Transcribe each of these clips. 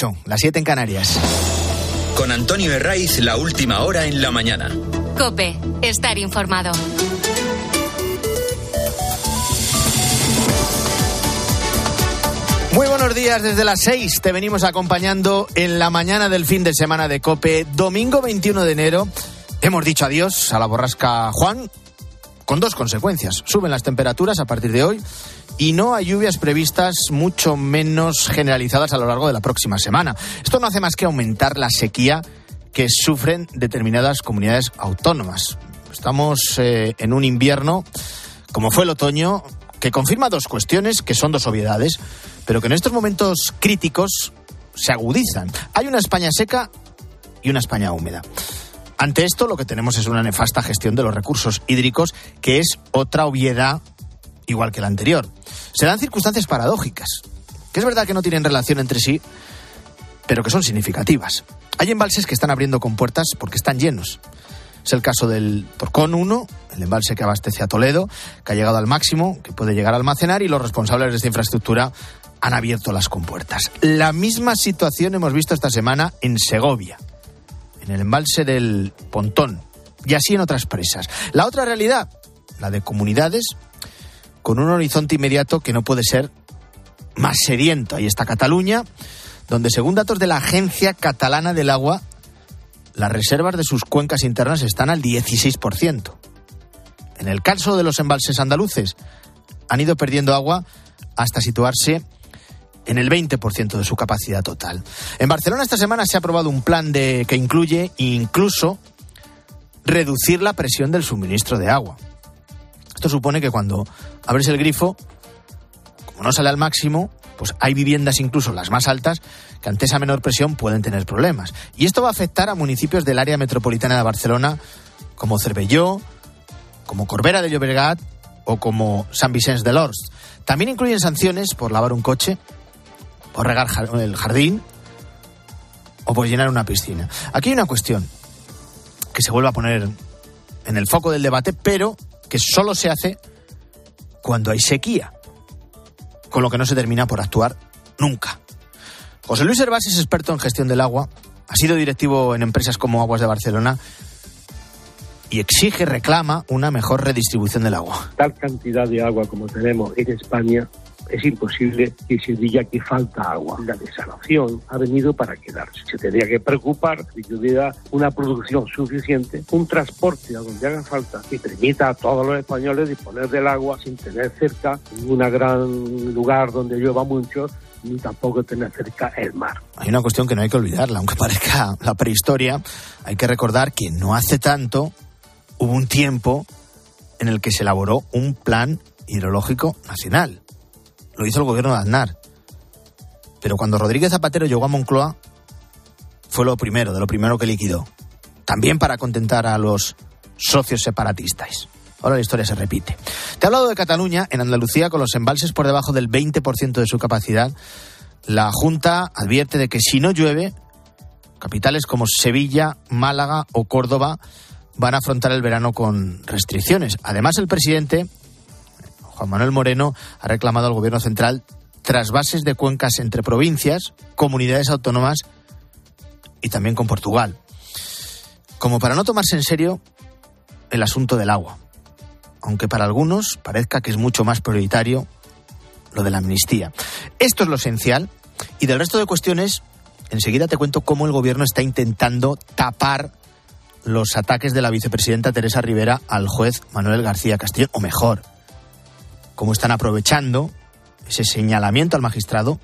8, las 7 en Canarias. Con Antonio Herraiz, la última hora en la mañana. Cope, estar informado. Muy buenos días, desde las 6 te venimos acompañando en la mañana del fin de semana de Cope, domingo 21 de enero. Hemos dicho adiós a la borrasca Juan, con dos consecuencias. Suben las temperaturas a partir de hoy y no hay lluvias previstas, mucho menos generalizadas a lo largo de la próxima semana. Esto no hace más que aumentar la sequía que sufren determinadas comunidades autónomas. Estamos eh, en un invierno, como fue el otoño, que confirma dos cuestiones que son dos obviedades, pero que en estos momentos críticos se agudizan. Hay una España seca y una España húmeda. Ante esto lo que tenemos es una nefasta gestión de los recursos hídricos, que es otra obviedad igual que la anterior. Se dan circunstancias paradójicas, que es verdad que no tienen relación entre sí, pero que son significativas. Hay embalses que están abriendo con puertas porque están llenos. Es el caso del Torcón 1, el embalse que abastece a Toledo, que ha llegado al máximo, que puede llegar a almacenar y los responsables de esta infraestructura han abierto las compuertas. La misma situación hemos visto esta semana en Segovia, en el embalse del Pontón y así en otras presas. La otra realidad, la de comunidades con un horizonte inmediato que no puede ser más sediento. Ahí está Cataluña, donde según datos de la Agencia Catalana del Agua, las reservas de sus cuencas internas están al 16%. En el caso de los embalses andaluces, han ido perdiendo agua hasta situarse en el 20% de su capacidad total. En Barcelona esta semana se ha aprobado un plan de, que incluye incluso reducir la presión del suministro de agua. Esto supone que cuando abres el grifo, como no sale al máximo, pues hay viviendas, incluso las más altas, que ante esa menor presión pueden tener problemas. Y esto va a afectar a municipios del área metropolitana de Barcelona, como Cervelló, como Corbera de Llobregat o como San Vicente de Lors. También incluyen sanciones por lavar un coche, por regar el jardín o por llenar una piscina. Aquí hay una cuestión que se vuelve a poner en el foco del debate, pero que solo se hace cuando hay sequía con lo que no se termina por actuar nunca. José Luis Herbás es experto en gestión del agua, ha sido directivo en empresas como Aguas de Barcelona y exige, reclama una mejor redistribución del agua. Tal cantidad de agua como tenemos en España es imposible que se diga que falta agua. La desalación ha venido para quedarse. Se tendría que preocupar de que hubiera una producción suficiente, un transporte a donde haga falta que permita a todos los españoles disponer del agua sin tener cerca un gran lugar donde llueva mucho ni tampoco tener cerca el mar. Hay una cuestión que no hay que olvidarla, aunque parezca la prehistoria, hay que recordar que no hace tanto hubo un tiempo en el que se elaboró un plan hidrológico nacional lo hizo el gobierno de Aznar. Pero cuando Rodríguez Zapatero llegó a Moncloa, fue lo primero, de lo primero que liquidó. También para contentar a los socios separatistas. Ahora la historia se repite. Te he hablado de Cataluña, en Andalucía, con los embalses por debajo del 20% de su capacidad. La Junta advierte de que si no llueve, capitales como Sevilla, Málaga o Córdoba van a afrontar el verano con restricciones. Además, el presidente Juan Manuel Moreno ha reclamado al Gobierno central trasvases de cuencas entre provincias, comunidades autónomas y también con Portugal. Como para no tomarse en serio el asunto del agua, aunque para algunos parezca que es mucho más prioritario lo de la amnistía. Esto es lo esencial y del resto de cuestiones enseguida te cuento cómo el gobierno está intentando tapar los ataques de la vicepresidenta Teresa Rivera al juez Manuel García Castillo, o mejor, cómo están aprovechando ese señalamiento al magistrado,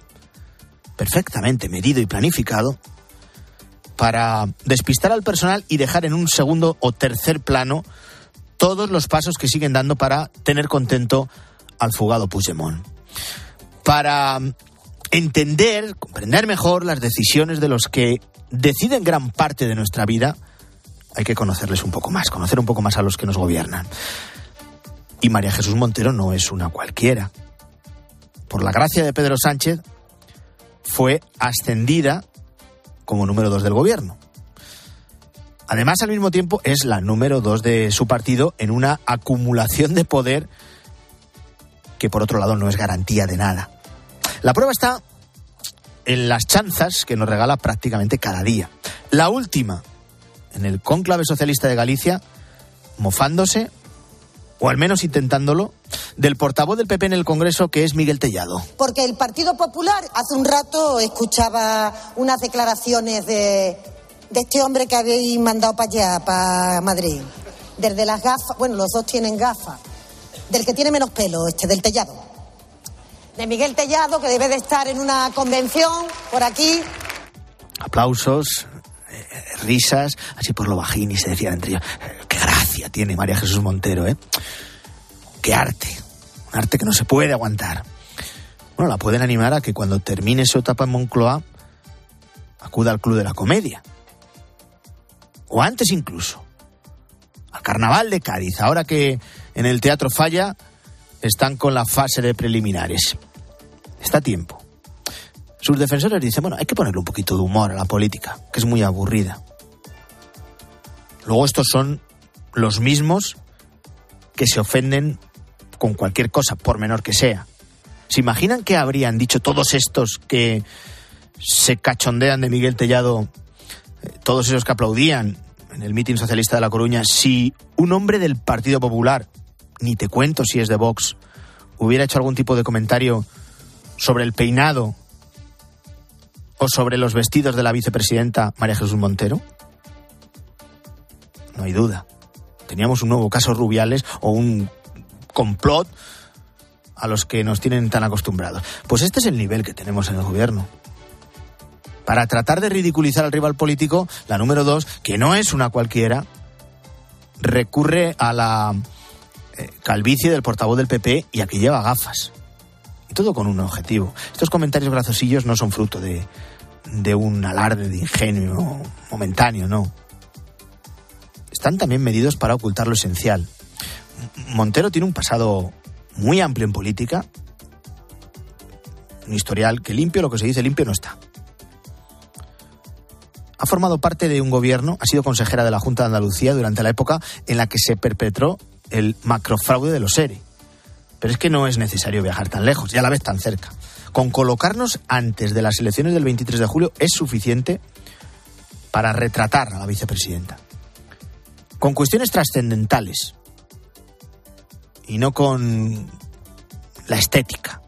perfectamente medido y planificado, para despistar al personal y dejar en un segundo o tercer plano todos los pasos que siguen dando para tener contento al fugado Puigdemont. Para entender, comprender mejor las decisiones de los que deciden gran parte de nuestra vida, hay que conocerles un poco más, conocer un poco más a los que nos gobiernan. Y María Jesús Montero no es una cualquiera. Por la gracia de Pedro Sánchez, fue ascendida como número dos del gobierno. Además, al mismo tiempo, es la número dos de su partido en una acumulación de poder que, por otro lado, no es garantía de nada. La prueba está en las chanzas que nos regala prácticamente cada día. La última, en el cónclave socialista de Galicia, mofándose, o al menos intentándolo, del portavoz del PP en el Congreso, que es Miguel Tellado. Porque el Partido Popular, hace un rato escuchaba unas declaraciones de, de este hombre que habéis mandado para allá, para Madrid. Desde las gafas, bueno, los dos tienen gafas. Del que tiene menos pelo, este, del Tellado. De Miguel Tellado, que debe de estar en una convención por aquí. Aplausos, eh, risas, así por lo bajín y se decían entre ellos, tiene María Jesús Montero, ¿eh? Qué arte, un arte que no se puede aguantar. Bueno, la pueden animar a que cuando termine su etapa en Moncloa acuda al Club de la Comedia. O antes incluso. Al Carnaval de Cádiz, ahora que en el Teatro Falla están con la fase de preliminares. Está a tiempo. Sus defensores dicen, bueno, hay que ponerle un poquito de humor a la política, que es muy aburrida. Luego estos son los mismos que se ofenden con cualquier cosa, por menor que sea. ¿Se imaginan qué habrían dicho todos estos que se cachondean de Miguel Tellado, eh, todos esos que aplaudían en el mitin socialista de La Coruña, si un hombre del Partido Popular, ni te cuento si es de Vox, hubiera hecho algún tipo de comentario sobre el peinado o sobre los vestidos de la vicepresidenta María Jesús Montero? No hay duda. Teníamos un nuevo caso Rubiales o un complot a los que nos tienen tan acostumbrados. Pues este es el nivel que tenemos en el gobierno. Para tratar de ridiculizar al rival político, la número dos, que no es una cualquiera, recurre a la eh, calvicie del portavoz del PP y a que lleva gafas. Y todo con un objetivo. Estos comentarios grazosillos no son fruto de, de un alarde de ingenio momentáneo, no. Están también medidos para ocultar lo esencial. Montero tiene un pasado muy amplio en política, un historial que limpio, lo que se dice limpio no está. Ha formado parte de un gobierno, ha sido consejera de la Junta de Andalucía durante la época en la que se perpetró el macrofraude de los ERE. Pero es que no es necesario viajar tan lejos y a la vez tan cerca. Con colocarnos antes de las elecciones del 23 de julio es suficiente para retratar a la vicepresidenta. Con cuestiones trascendentales y no con la estética.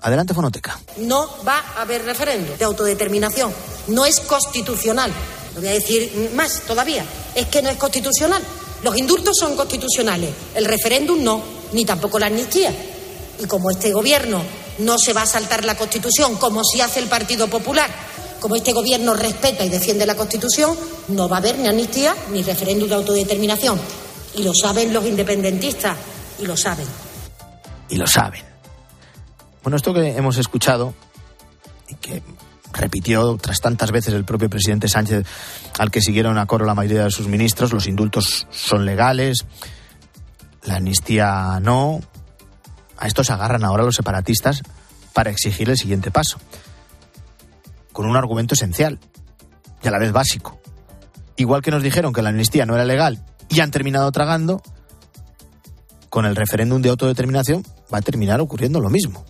Adelante, Fonoteca. No va a haber referéndum de autodeterminación. No es constitucional. Lo voy a decir más todavía. Es que no es constitucional. Los indultos son constitucionales. El referéndum no, ni tampoco la amnistía. Y como este gobierno no se va a saltar la Constitución, como si hace el Partido Popular, como este gobierno respeta y defiende la Constitución, no va a haber ni amnistía ni referéndum de autodeterminación. Y lo saben los independentistas, y lo saben. Y lo saben. Bueno, esto que hemos escuchado y que repitió tras tantas veces el propio presidente Sánchez, al que siguieron a coro la mayoría de sus ministros, los indultos son legales, la amnistía no. A esto se agarran ahora los separatistas para exigir el siguiente paso, con un argumento esencial y a la vez básico. Igual que nos dijeron que la amnistía no era legal y han terminado tragando, con el referéndum de autodeterminación va a terminar ocurriendo lo mismo.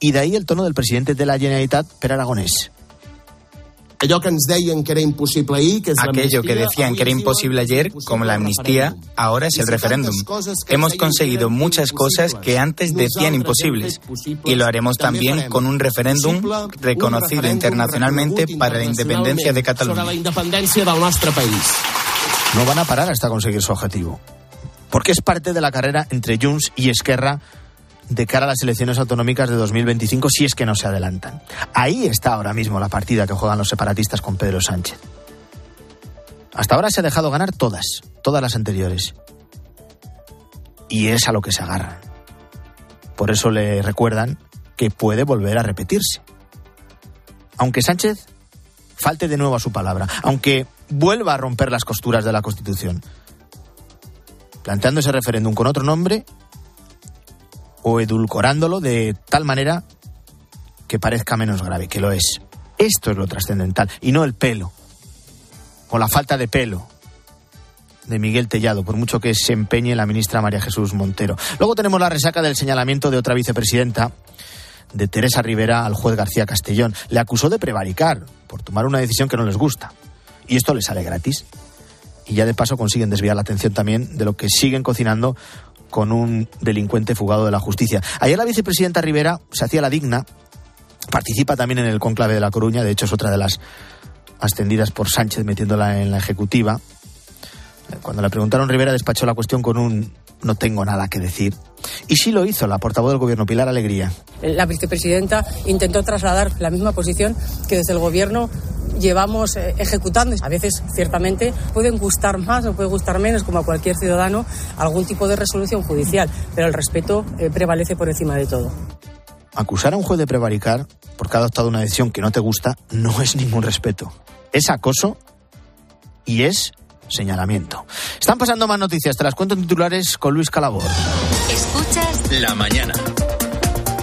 Y de ahí el tono del presidente de la Generalitat, Per Aragonés. Aquello que decían que decían que era imposible ayer, como la amnistía, ahora es el referéndum. Hemos conseguido muchas cosas que antes decían imposibles y lo haremos también con un referéndum reconocido internacionalmente para la independencia de Cataluña. No van a parar hasta conseguir su objetivo. Porque es parte de la carrera entre Junts y Esquerra de cara a las elecciones autonómicas de 2025 si es que no se adelantan. Ahí está ahora mismo la partida que juegan los separatistas con Pedro Sánchez. Hasta ahora se ha dejado ganar todas, todas las anteriores. Y es a lo que se agarran. Por eso le recuerdan que puede volver a repetirse. Aunque Sánchez falte de nuevo a su palabra, aunque vuelva a romper las costuras de la Constitución, planteando ese referéndum con otro nombre o edulcorándolo de tal manera que parezca menos grave, que lo es. Esto es lo trascendental y no el pelo o la falta de pelo de Miguel Tellado, por mucho que se empeñe la ministra María Jesús Montero. Luego tenemos la resaca del señalamiento de otra vicepresidenta, de Teresa Rivera al juez García Castellón. Le acusó de prevaricar por tomar una decisión que no les gusta. Y esto le sale gratis. Y ya de paso consiguen desviar la atención también de lo que siguen cocinando con un delincuente fugado de la justicia. Ayer la vicepresidenta Rivera se hacía la digna, participa también en el conclave de La Coruña, de hecho es otra de las ascendidas por Sánchez metiéndola en la ejecutiva. Cuando le preguntaron, Rivera despachó la cuestión con un no tengo nada que decir. Y sí lo hizo la portavoz del gobierno, Pilar Alegría. La vicepresidenta intentó trasladar la misma posición que desde el gobierno llevamos eh, ejecutando. A veces, ciertamente, pueden gustar más o puede gustar menos, como a cualquier ciudadano, algún tipo de resolución judicial, pero el respeto eh, prevalece por encima de todo. Acusar a un juez de prevaricar porque ha adoptado una decisión que no te gusta no es ningún respeto. Es acoso y es señalamiento. Están pasando más noticias, te las cuento en titulares con Luis Calabor. Escuchas la mañana.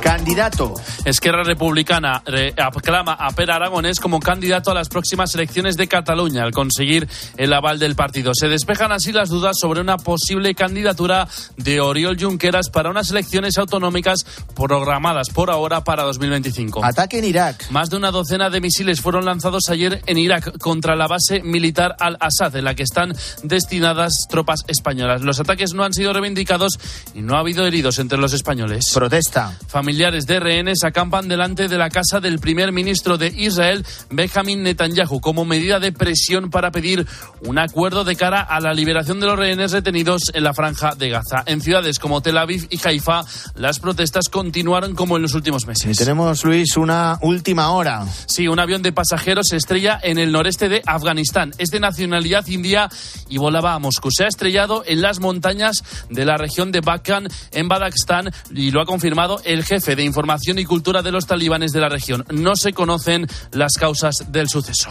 Candidato. Esquerra Republicana aclama a Per Aragonés como candidato a las próximas elecciones de Cataluña al conseguir el aval del partido. Se despejan así las dudas sobre una posible candidatura de Oriol Junqueras para unas elecciones autonómicas programadas por ahora para 2025. Ataque en Irak. Más de una docena de misiles fueron lanzados ayer en Irak contra la base militar Al-Assad, en la que están destinadas tropas españolas. Los ataques no han sido reivindicados y no ha habido heridos entre los españoles. Protesta familiares de rehenes acampan delante de la casa del primer ministro de Israel, Benjamin Netanyahu, como medida de presión para pedir un acuerdo de cara a la liberación de los rehenes retenidos en la franja de Gaza. En ciudades como Tel Aviv y Haifa, las protestas continuaron como en los últimos meses. Y tenemos, Luis, una última hora. Sí, un avión de pasajeros se estrella en el noreste de Afganistán. Es de nacionalidad india y volaba a Moscú. Se ha estrellado en las montañas de la región de Bakan, en Badakstán, y lo ha confirmado el jefe de Información y Cultura de los talibanes de la región. No se conocen las causas del suceso.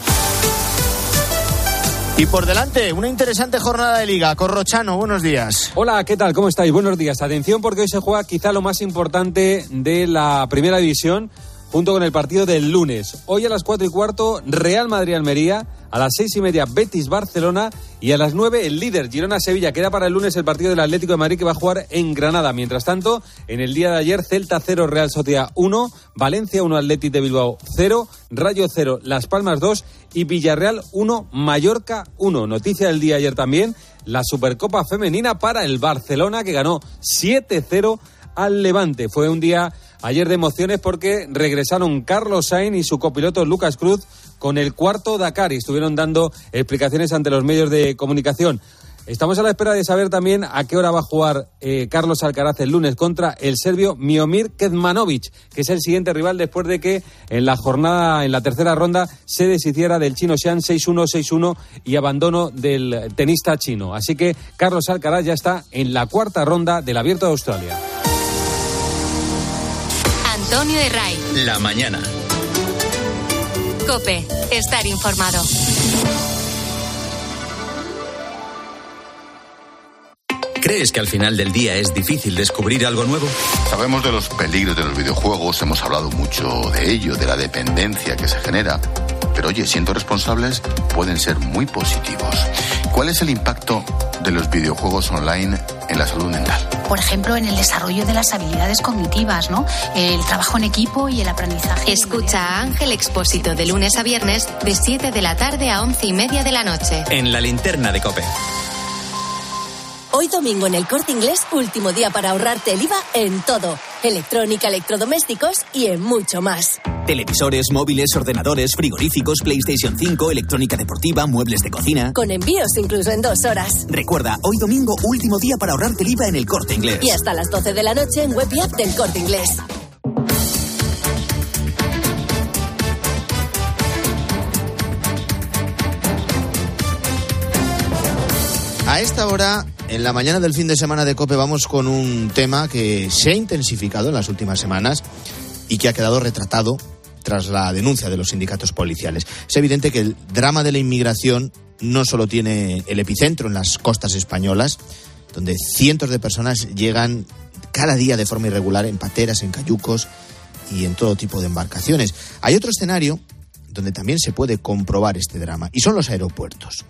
Y por delante, una interesante jornada de liga. Corrochano, buenos días. Hola, ¿qué tal? ¿Cómo estáis? Buenos días. Atención porque hoy se juega quizá lo más importante de la primera división junto con el partido del lunes. Hoy a las cuatro y cuarto, Real Madrid-Almería. A las seis y media, Betis-Barcelona. Y a las nueve, el líder, Girona-Sevilla. Queda para el lunes el partido del Atlético de Madrid que va a jugar en Granada. Mientras tanto, en el día de ayer, Celta 0, Real Sociedad 1, Valencia 1, Atlético de Bilbao 0, Rayo 0, Las Palmas 2 y Villarreal 1, Mallorca 1. Noticia del día ayer también, la Supercopa Femenina para el Barcelona que ganó 7-0 al Levante. Fue un día ayer de emociones porque regresaron Carlos Sainz y su copiloto Lucas Cruz con el cuarto Dakar y estuvieron dando explicaciones ante los medios de comunicación. Estamos a la espera de saber también a qué hora va a jugar eh, Carlos Alcaraz el lunes contra el serbio Miomir Kedmanovic, que es el siguiente rival después de que en la jornada, en la tercera ronda, se deshiciera del chino Xian 6-1, 6-1 y abandono del tenista chino. Así que Carlos Alcaraz ya está en la cuarta ronda del Abierto de Australia. Antonio de La mañana. Cope, estar informado. ¿Crees que al final del día es difícil descubrir algo nuevo? Sabemos de los peligros de los videojuegos, hemos hablado mucho de ello, de la dependencia que se genera. Pero oye, siendo responsables, pueden ser muy positivos. ¿Cuál es el impacto de los videojuegos online en la salud mental? Por ejemplo, en el desarrollo de las habilidades cognitivas, ¿no? El trabajo en equipo y el aprendizaje. Escucha a Ángel Expósito de lunes a viernes de 7 de la tarde a 11 y media de la noche. En la linterna de Cope. Hoy domingo en el corte inglés, último día para ahorrarte el IVA en todo. Electrónica, electrodomésticos y en mucho más. Televisores, móviles, ordenadores, frigoríficos, PlayStation 5, electrónica deportiva, muebles de cocina. Con envíos incluso en dos horas. Recuerda, hoy domingo, último día para ahorrarte el IVA en el corte inglés. Y hasta las 12 de la noche en web y app del corte inglés. A esta hora en la mañana del fin de semana de Cope vamos con un tema que se ha intensificado en las últimas semanas y que ha quedado retratado tras la denuncia de los sindicatos policiales. Es evidente que el drama de la inmigración no solo tiene el epicentro en las costas españolas, donde cientos de personas llegan cada día de forma irregular en pateras, en cayucos y en todo tipo de embarcaciones. Hay otro escenario donde también se puede comprobar este drama, y son los aeropuertos,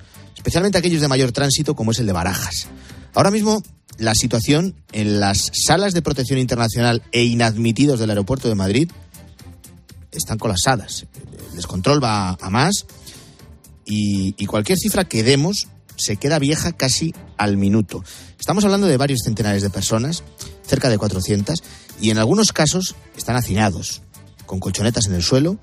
especialmente aquellos de mayor tránsito como es el de Barajas. Ahora mismo la situación en las salas de protección internacional e inadmitidos del aeropuerto de Madrid están colapsadas. El descontrol va a más y, y cualquier cifra que demos se queda vieja casi al minuto. Estamos hablando de varios centenares de personas, cerca de 400, y en algunos casos están hacinados, con colchonetas en el suelo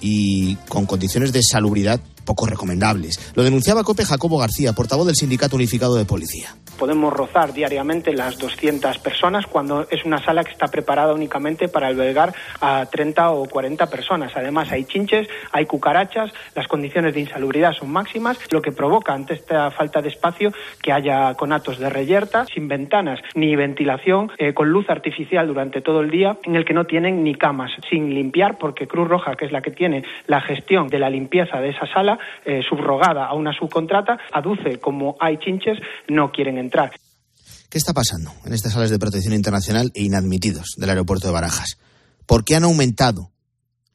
y con condiciones de salubridad poco recomendables. Lo denunciaba Cope Jacobo García, portavoz del Sindicato Unificado de Policía podemos rozar diariamente las 200 personas cuando es una sala que está preparada únicamente para albergar a 30 o 40 personas. Además, hay chinches, hay cucarachas, las condiciones de insalubridad son máximas, lo que provoca ante esta falta de espacio que haya conatos de reyerta, sin ventanas ni ventilación, eh, con luz artificial durante todo el día, en el que no tienen ni camas, sin limpiar, porque Cruz Roja, que es la que tiene la gestión de la limpieza de esa sala, eh, subrogada a una subcontrata, aduce como hay chinches, no quieren entrar ¿Qué está pasando en estas salas de protección internacional e inadmitidos del aeropuerto de Barajas? ¿Por qué han aumentado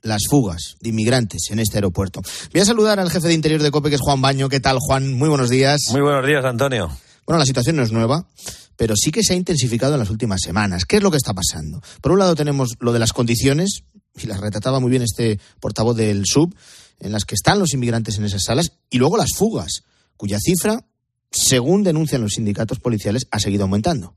las fugas de inmigrantes en este aeropuerto? Voy a saludar al jefe de interior de COPE, que es Juan Baño. ¿Qué tal, Juan? Muy buenos días. Muy buenos días, Antonio. Bueno, la situación no es nueva, pero sí que se ha intensificado en las últimas semanas. ¿Qué es lo que está pasando? Por un lado tenemos lo de las condiciones, y las retrataba muy bien este portavoz del SUB, en las que están los inmigrantes en esas salas, y luego las fugas, cuya cifra según denuncian los sindicatos policiales, ha seguido aumentando.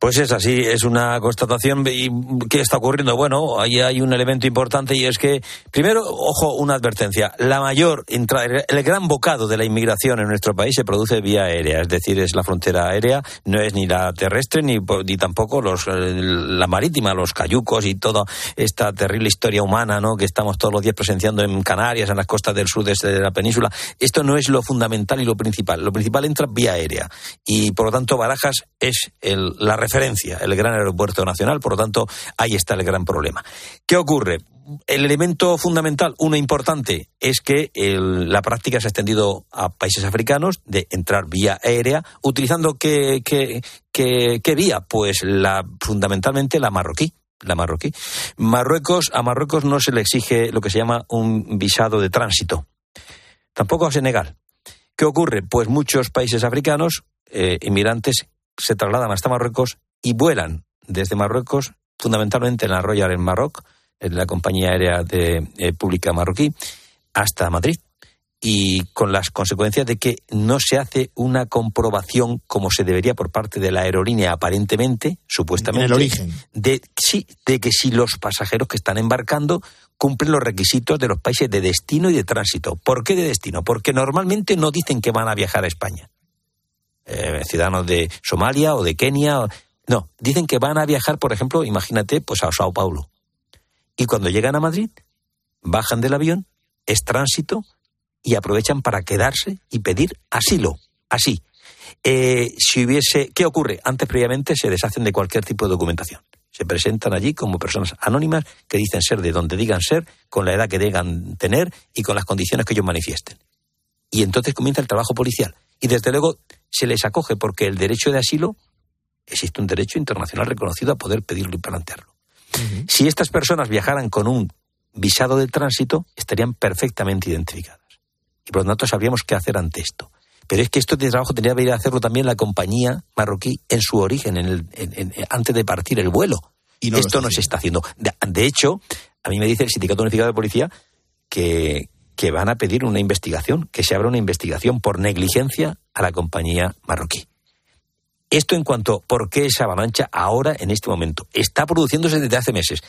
Pues es así, es una constatación. ¿Y qué está ocurriendo? Bueno, ahí hay un elemento importante y es que, primero, ojo, una advertencia. La mayor, el gran bocado de la inmigración en nuestro país se produce vía aérea, es decir, es la frontera aérea, no es ni la terrestre ni, ni tampoco los, la marítima, los cayucos y toda esta terrible historia humana ¿no? que estamos todos los días presenciando en Canarias, en las costas del sur de la península. Esto no es lo fundamental y lo principal. Lo principal entra vía aérea y, por lo tanto, Barajas es el, la el gran aeropuerto nacional, por lo tanto, ahí está el gran problema. ¿Qué ocurre? El elemento fundamental, uno importante, es que la práctica se ha extendido a países africanos de entrar vía aérea, utilizando qué, qué, vía? Pues la, fundamentalmente la marroquí la marroquí. Marruecos, a Marruecos no se le exige lo que se llama un visado de tránsito. Tampoco a Senegal. ¿Qué ocurre? Pues muchos países africanos, eh, inmigrantes, se trasladan hasta Marruecos y vuelan desde Marruecos, fundamentalmente en la Royal en Maroc, en la compañía aérea de, eh, pública marroquí, hasta Madrid. Y con las consecuencias de que no se hace una comprobación como se debería por parte de la aerolínea, aparentemente, supuestamente. En el origen. De, sí, de que si los pasajeros que están embarcando cumplen los requisitos de los países de destino y de tránsito. ¿Por qué de destino? Porque normalmente no dicen que van a viajar a España. Eh, ciudadanos de Somalia o de Kenia. No, dicen que van a viajar, por ejemplo, imagínate, pues a Sao Paulo. Y cuando llegan a Madrid, bajan del avión, es tránsito y aprovechan para quedarse y pedir asilo. Así. Eh, si hubiese, ¿qué ocurre? Antes previamente se deshacen de cualquier tipo de documentación. Se presentan allí como personas anónimas que dicen ser de donde digan ser, con la edad que digan tener y con las condiciones que ellos manifiesten. Y entonces comienza el trabajo policial. Y desde luego se les acoge porque el derecho de asilo existe un derecho internacional reconocido a poder pedirlo y plantearlo. Si estas personas viajaran con un visado de tránsito, estarían perfectamente identificadas. Y por lo tanto sabríamos qué hacer ante esto. Pero es que esto de trabajo tendría que ir a hacerlo también la compañía marroquí en su origen, en el, antes de partir el vuelo. Y esto no se está haciendo. De, hecho, a mí me dice el Sindicato Unificado de Policía que, que van a pedir una investigación, que se abra una investigación por negligencia a la compañía marroquí. Esto en cuanto por qué esa avalancha ahora, en este momento, está produciéndose desde hace meses.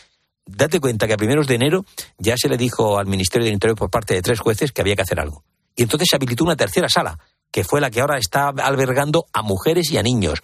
Date cuenta que a primeros de enero ya se le dijo al Ministerio del Interior por parte de tres jueces que había que hacer algo. Y entonces se habilitó una tercera sala, que fue la que ahora está albergando a mujeres y a niños.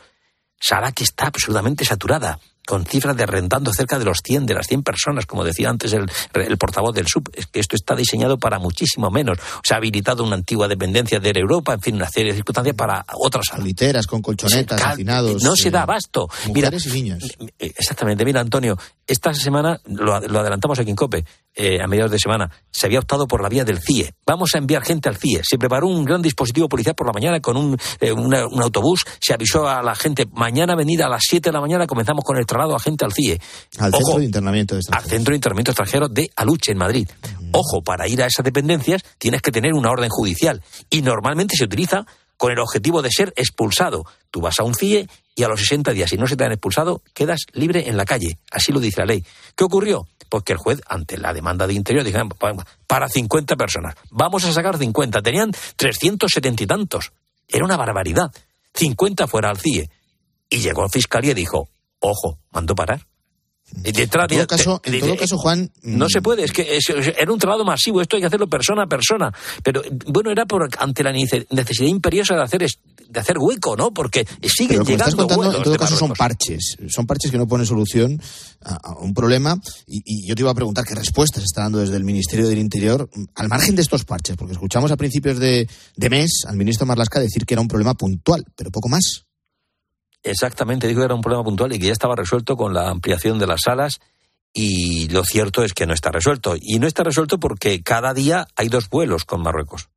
Sala que está absolutamente saturada con cifras de rentando cerca de los 100, de las 100 personas, como decía antes el, portavoz del SUB. Es que esto está diseñado para muchísimo menos. Se ha habilitado una antigua dependencia de Europa, en fin, una serie de circunstancias para otras Literas, con colchonetas, hacinados. No se da eh, abasto. Mujeres y niños. Eh, exactamente. Mira, Antonio, esta semana, lo, adelantamos aquí en COPE, eh, a mediados de semana, se había optado por la vía del CIE. Vamos a enviar gente al CIE. Se preparó un gran dispositivo policial por la mañana con un, un autobús. Se avisó a la gente, mañana venida a las 7 de la mañana comenzamos con el a gente al CIE. Al Centro de Internamiento de Al Centro de Internamiento Extranjero de Aluche, en Madrid. Ojo, para ir a esas dependencias tienes que tener una orden judicial. Y normalmente se utiliza con el objetivo de ser expulsado. Tú vas a un CIE y a los 60 días, si no se te han expulsado, quedas libre en la calle. Así lo dice la ley. ¿Qué ocurrió? Pues que el juez, ante la demanda de interior, dijo, para 50 personas, vamos a sacar 50. Tenían 370 y tantos. Era una barbaridad. 50 fuera al CIE. Y llegó a fiscalía y dijo, ojo, mandó parar. en todo, caso, en todo caso, Juan. No se puede, es que era un trabajo masivo, esto hay que hacerlo persona a persona. Pero bueno, era por, ante la necesidad imperiosa de hacer, de hacer hueco, ¿no? Porque siguen llegando. en todo caso, son parches. Son parches que no ponen solución a, un problema. Y, yo te iba a preguntar qué respuestas está dando desde el Ministerio del Interior al margen de estos parches, porque escuchamos a principios de, de mes al ministro Marlasca decir que era un problema puntual, pero poco más. Exactamente, dijo que era un problema puntual y que ya estaba resuelto con la ampliación de las salas y lo cierto es que no está resuelto. Y no está resuelto porque cada día hay dos vuelos con Marruecos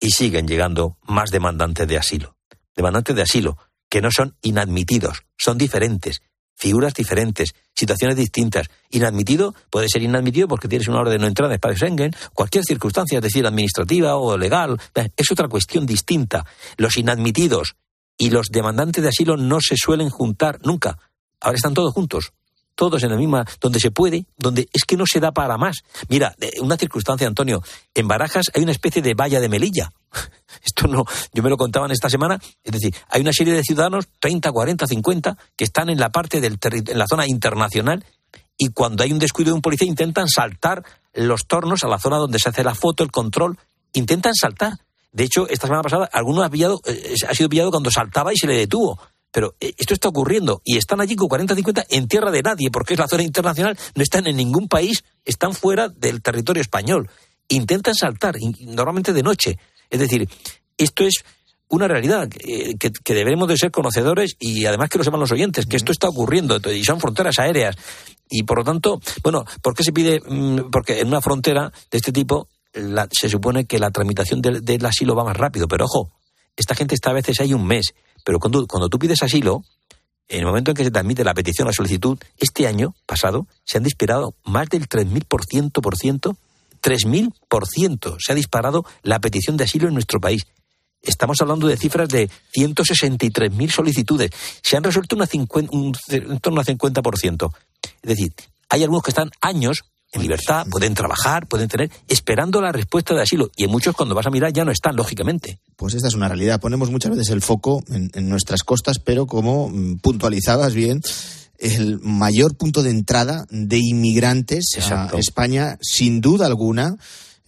y siguen llegando más demandantes de asilo. Demandantes de asilo que no son inadmitidos, son diferentes, figuras diferentes, situaciones distintas. Inadmitido puede ser inadmitido porque tienes una orden de no entrada en espacio Schengen, cualquier circunstancia, es decir, administrativa o legal, es otra cuestión distinta. Los inadmitidos y los demandantes de asilo no se suelen juntar nunca. Ahora están todos juntos, todos en la misma, donde se puede, donde es que no se da para más. Mira, una circunstancia, Antonio, en Barajas hay una especie de valla de Melilla. Esto no, yo me lo contaban esta semana, es decir, hay una serie de ciudadanos, 30, 40, 50, que están en la parte del en la zona internacional y cuando hay un descuido de un policía intentan saltar los tornos a la zona donde se hace la foto, el control, intentan saltar. De hecho, esta semana pasada, alguno ha, pillado, eh, ha sido pillado cuando saltaba y se le detuvo. Pero eh, esto está ocurriendo y están allí con 40-50 en tierra de nadie, porque es la zona internacional, no están en ningún país, están fuera del territorio español. Intentan saltar, normalmente de noche. Es decir, esto es una realidad eh, que, que, debemos de ser conocedores y además que lo sepan los oyentes, que esto está ocurriendo y son fronteras aéreas. Y por lo tanto, bueno, ¿por qué se pide? Mm, porque en una frontera de este tipo se supone que la tramitación del, asilo va más rápido, pero ojo, esta gente está a veces ahí un mes, pero cuando, tú pides asilo, en el momento en que se te admite la petición, la solicitud, este año pasado se han disparado más del 3.000%, por ciento, 3.000% se ha disparado la petición de asilo en nuestro país. Estamos hablando de cifras de 163.000 solicitudes. Se han resuelto una un, en torno al 50%. Es decir, hay algunos que están años en libertad, pueden trabajar, pueden tener, esperando la respuesta de asilo. Y en muchos, cuando vas a mirar, ya no están, lógicamente. Pues esta es una realidad. Ponemos muchas veces el foco en, nuestras costas, pero como mm, puntualizabas bien, el mayor punto de entrada de inmigrantes a España, sin duda alguna,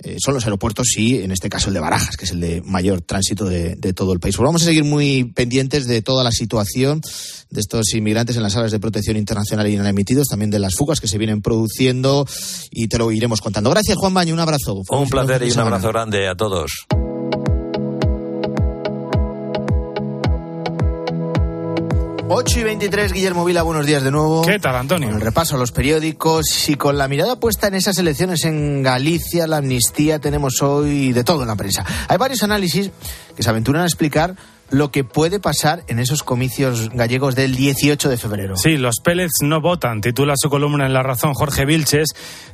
eh, son los aeropuertos y, en este caso, el de Barajas, que es el de mayor tránsito de, todo el país. Pues vamos a seguir muy pendientes de toda la situación de estos inmigrantes en las salas de protección internacional y emitidos, también de las fugas que se vienen produciendo y te lo iremos contando. Gracias, Juan Baño. Un abrazo. Un placer y un abrazo grande a todos. 8 y 23, Guillermo Vila, buenos días de nuevo. ¿Qué tal, Antonio? Con el repaso a los periódicos y con la mirada puesta en esas elecciones en Galicia, la amnistía, tenemos hoy de todo en la prensa. Hay varios análisis que se aventuran a explicar lo que puede pasar en esos comicios gallegos del 18 de febrero. Sí, los Pélez no votan, titula su columna en La Razón Jorge Vilches.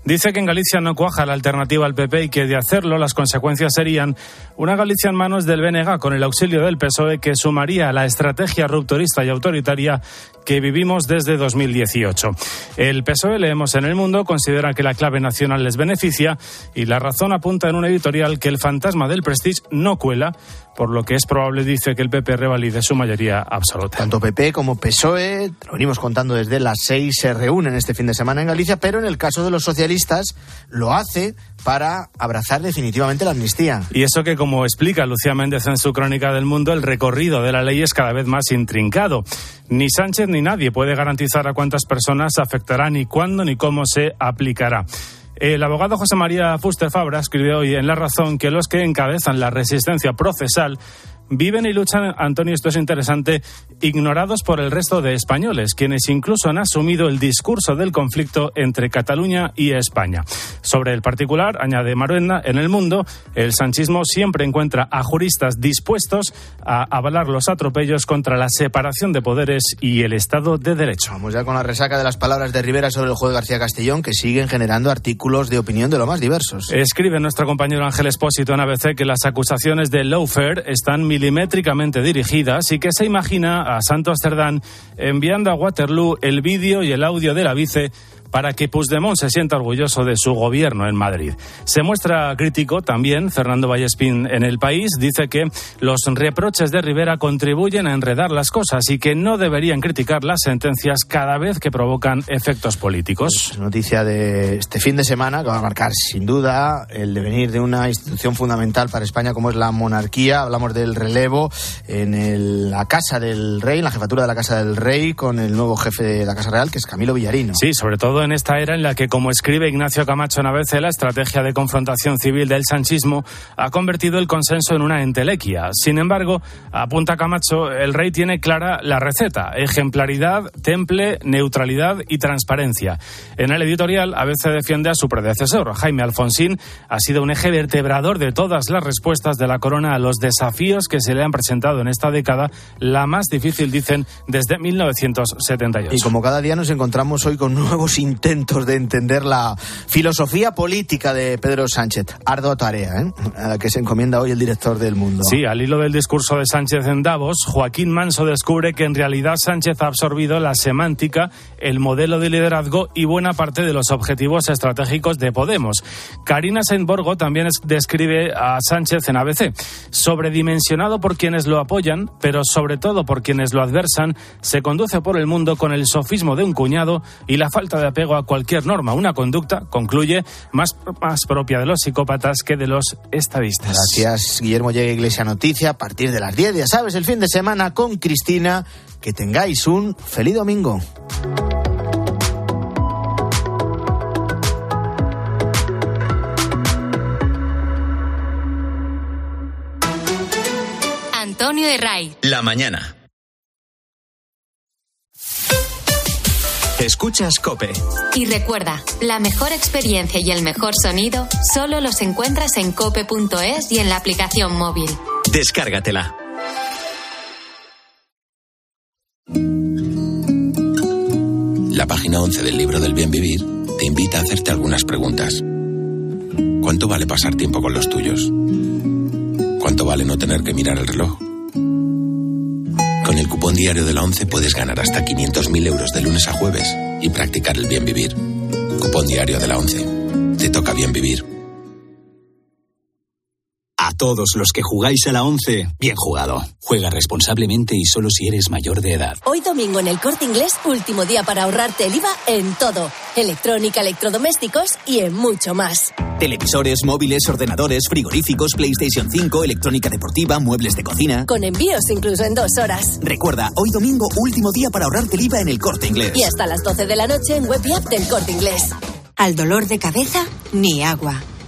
Dice que en Galicia no cuaja la alternativa al PP y que de hacerlo las consecuencias serían una Galicia en manos del BNG con el auxilio del PSOE que sumaría a la estrategia rupturista y autoritaria que vivimos desde 2018. El PSOE, leemos en El Mundo, considera que la clave nacional les beneficia y la razón apunta en un editorial que el fantasma del Prestige no cuela, por lo que es probable, dice, que el PP revalide su mayoría absoluta. Tanto PP como PSOE, lo venimos contando desde las seis, se reúnen este fin de semana en Galicia, pero en el caso de los socialistas lo hace para abrazar definitivamente la amnistía. Y eso que, como explica Lucía Méndez en su crónica del mundo, el recorrido de la ley es cada vez más intrincado. Ni Sánchez ni nadie puede garantizar a cuántas personas afectará, ni cuándo, ni cómo se aplicará. El abogado José María Fuster Fabra escribió hoy en La Razón que los que encabezan la resistencia procesal viven y luchan, Antonio, esto es interesante, ignorados por el resto de españoles, quienes incluso han asumido el discurso del conflicto entre Cataluña y España. Sobre el particular, añade Maruenda, en el mundo, el sanchismo siempre encuentra a juristas dispuestos a avalar los atropellos contra la separación de poderes y el Estado de Derecho. Vamos ya con la resaca de las palabras de Rivera sobre el juego de García Castellón, que siguen generando artículos de opinión de lo más diversos. Escribe nuestro compañero Ángel Espósito en ABC que las acusaciones de Lawfare están milimétricamente dirigidas y que se imagina a Santos Cerdán enviando a Waterloo el vídeo y el audio de la vice para que Puigdemont se sienta orgulloso de su gobierno en Madrid. Se muestra crítico también Fernando Vallespín en el país. Dice que los reproches de Rivera contribuyen a enredar las cosas y que no deberían criticar las sentencias cada vez que provocan efectos políticos. Noticia de este fin de semana que va a marcar sin duda el devenir de una institución fundamental para España como es la monarquía. Hablamos del relevo en la Casa del Rey, en la jefatura de la Casa del Rey, con el nuevo jefe de la Casa Real, que es Camilo Villarino. Sí, sobre todo en esta era en la que, como escribe Ignacio Camacho Navece, la estrategia de confrontación civil del sanchismo ha convertido el consenso en una entelequia. Sin embargo, apunta Camacho, el rey tiene clara la receta: ejemplaridad, temple, neutralidad y transparencia. En el editorial, a veces defiende a su predecesor. Jaime Alfonsín ha sido un eje vertebrador de todas las respuestas de la corona a los desafíos que se le han presentado en esta década, la más difícil, dicen, desde 1978. Y como cada día nos encontramos hoy con nuevos intentos de entender la filosofía política de Pedro Sánchez. Ardo tarea, ¿eh? a la que se encomienda hoy el director del mundo. Sí, al hilo del discurso de Sánchez en Davos, Joaquín Manso descubre que en realidad Sánchez ha absorbido la semántica, el modelo de liderazgo y buena parte de los objetivos estratégicos de Podemos. Karina Sainborgo también describe a Sánchez en ABC. Sobredimensionado por quienes lo apoyan, pero sobre todo por quienes lo adversan, se conduce por el mundo con el sofismo de un cuñado y la falta de apego a cualquier norma, una conducta, concluye, más, más propia de los psicópatas que de los estadistas. Gracias, Guillermo. Llega Iglesia Noticia a partir de las 10, ya sabes, el fin de semana con Cristina. Que tengáis un feliz domingo. Antonio de Ray. La mañana. Escuchas Cope. Y recuerda, la mejor experiencia y el mejor sonido solo los encuentras en cope.es y en la aplicación móvil. Descárgatela. La página 11 del libro del bien vivir te invita a hacerte algunas preguntas. ¿Cuánto vale pasar tiempo con los tuyos? ¿Cuánto vale no tener que mirar el reloj? Con el cupón diario de la 11 puedes ganar hasta 500.000 euros de lunes a jueves y practicar el bien vivir. Cupón diario de la 11. Te toca bien vivir. A todos los que jugáis a la 11, bien jugado. Juega responsablemente y solo si eres mayor de edad. Hoy domingo en el Corte Inglés, último día para ahorrarte el IVA en todo. Electrónica, electrodomésticos y en mucho más. Televisores, móviles, ordenadores, frigoríficos, PlayStation 5, electrónica deportiva, muebles de cocina. Con envíos incluso en dos horas. Recuerda, hoy domingo, último día para ahorrarte el IVA en el Corte Inglés. Y hasta las 12 de la noche en web y app del Corte Inglés. Al dolor de cabeza, ni agua.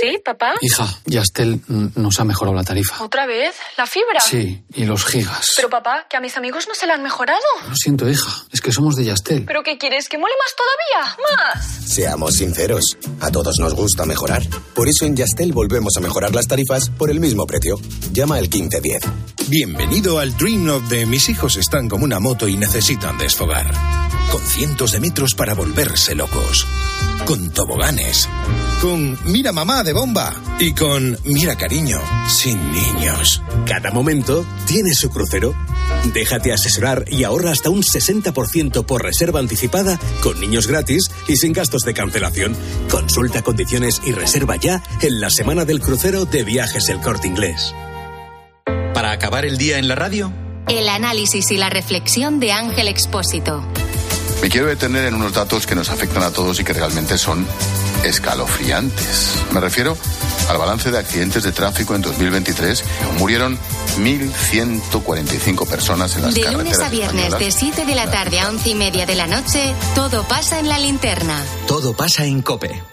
¿Sí, papá? Hija, Yastel nos ha mejorado la tarifa. ¿Otra vez? ¿La fibra? Sí, y los gigas. Pero papá, que a mis amigos no se la han mejorado. Lo siento, hija, es que somos de Yastel. ¿Pero qué quieres? ¿Que mole más todavía? ¡Más! Seamos sinceros, a todos nos gusta mejorar. Por eso en Yastel volvemos a mejorar las tarifas por el mismo precio. Llama al 1510. Bienvenido al Dream of de mis hijos están como una moto y necesitan desfogar. Con cientos de metros para volverse locos. Con toboganes. Con mira mamá de bomba. Y con mira cariño, sin niños. Cada momento tiene su crucero. Déjate asesorar y ahorra hasta un 60% por reserva anticipada con niños gratis y sin gastos de cancelación. Consulta condiciones y reserva ya en la semana del crucero de viajes El Corte Inglés. Para acabar el día en la radio. El análisis y la reflexión de Ángel Expósito. Me quiero detener en unos datos que nos afectan a todos y que realmente son escalofriantes. Me refiero al balance de accidentes de tráfico en 2023. Murieron 1.145 personas en las De carreteras lunes a viernes, españolas. de 7 de la tarde a 11 y media de la noche, todo pasa en la linterna. Todo pasa en Cope.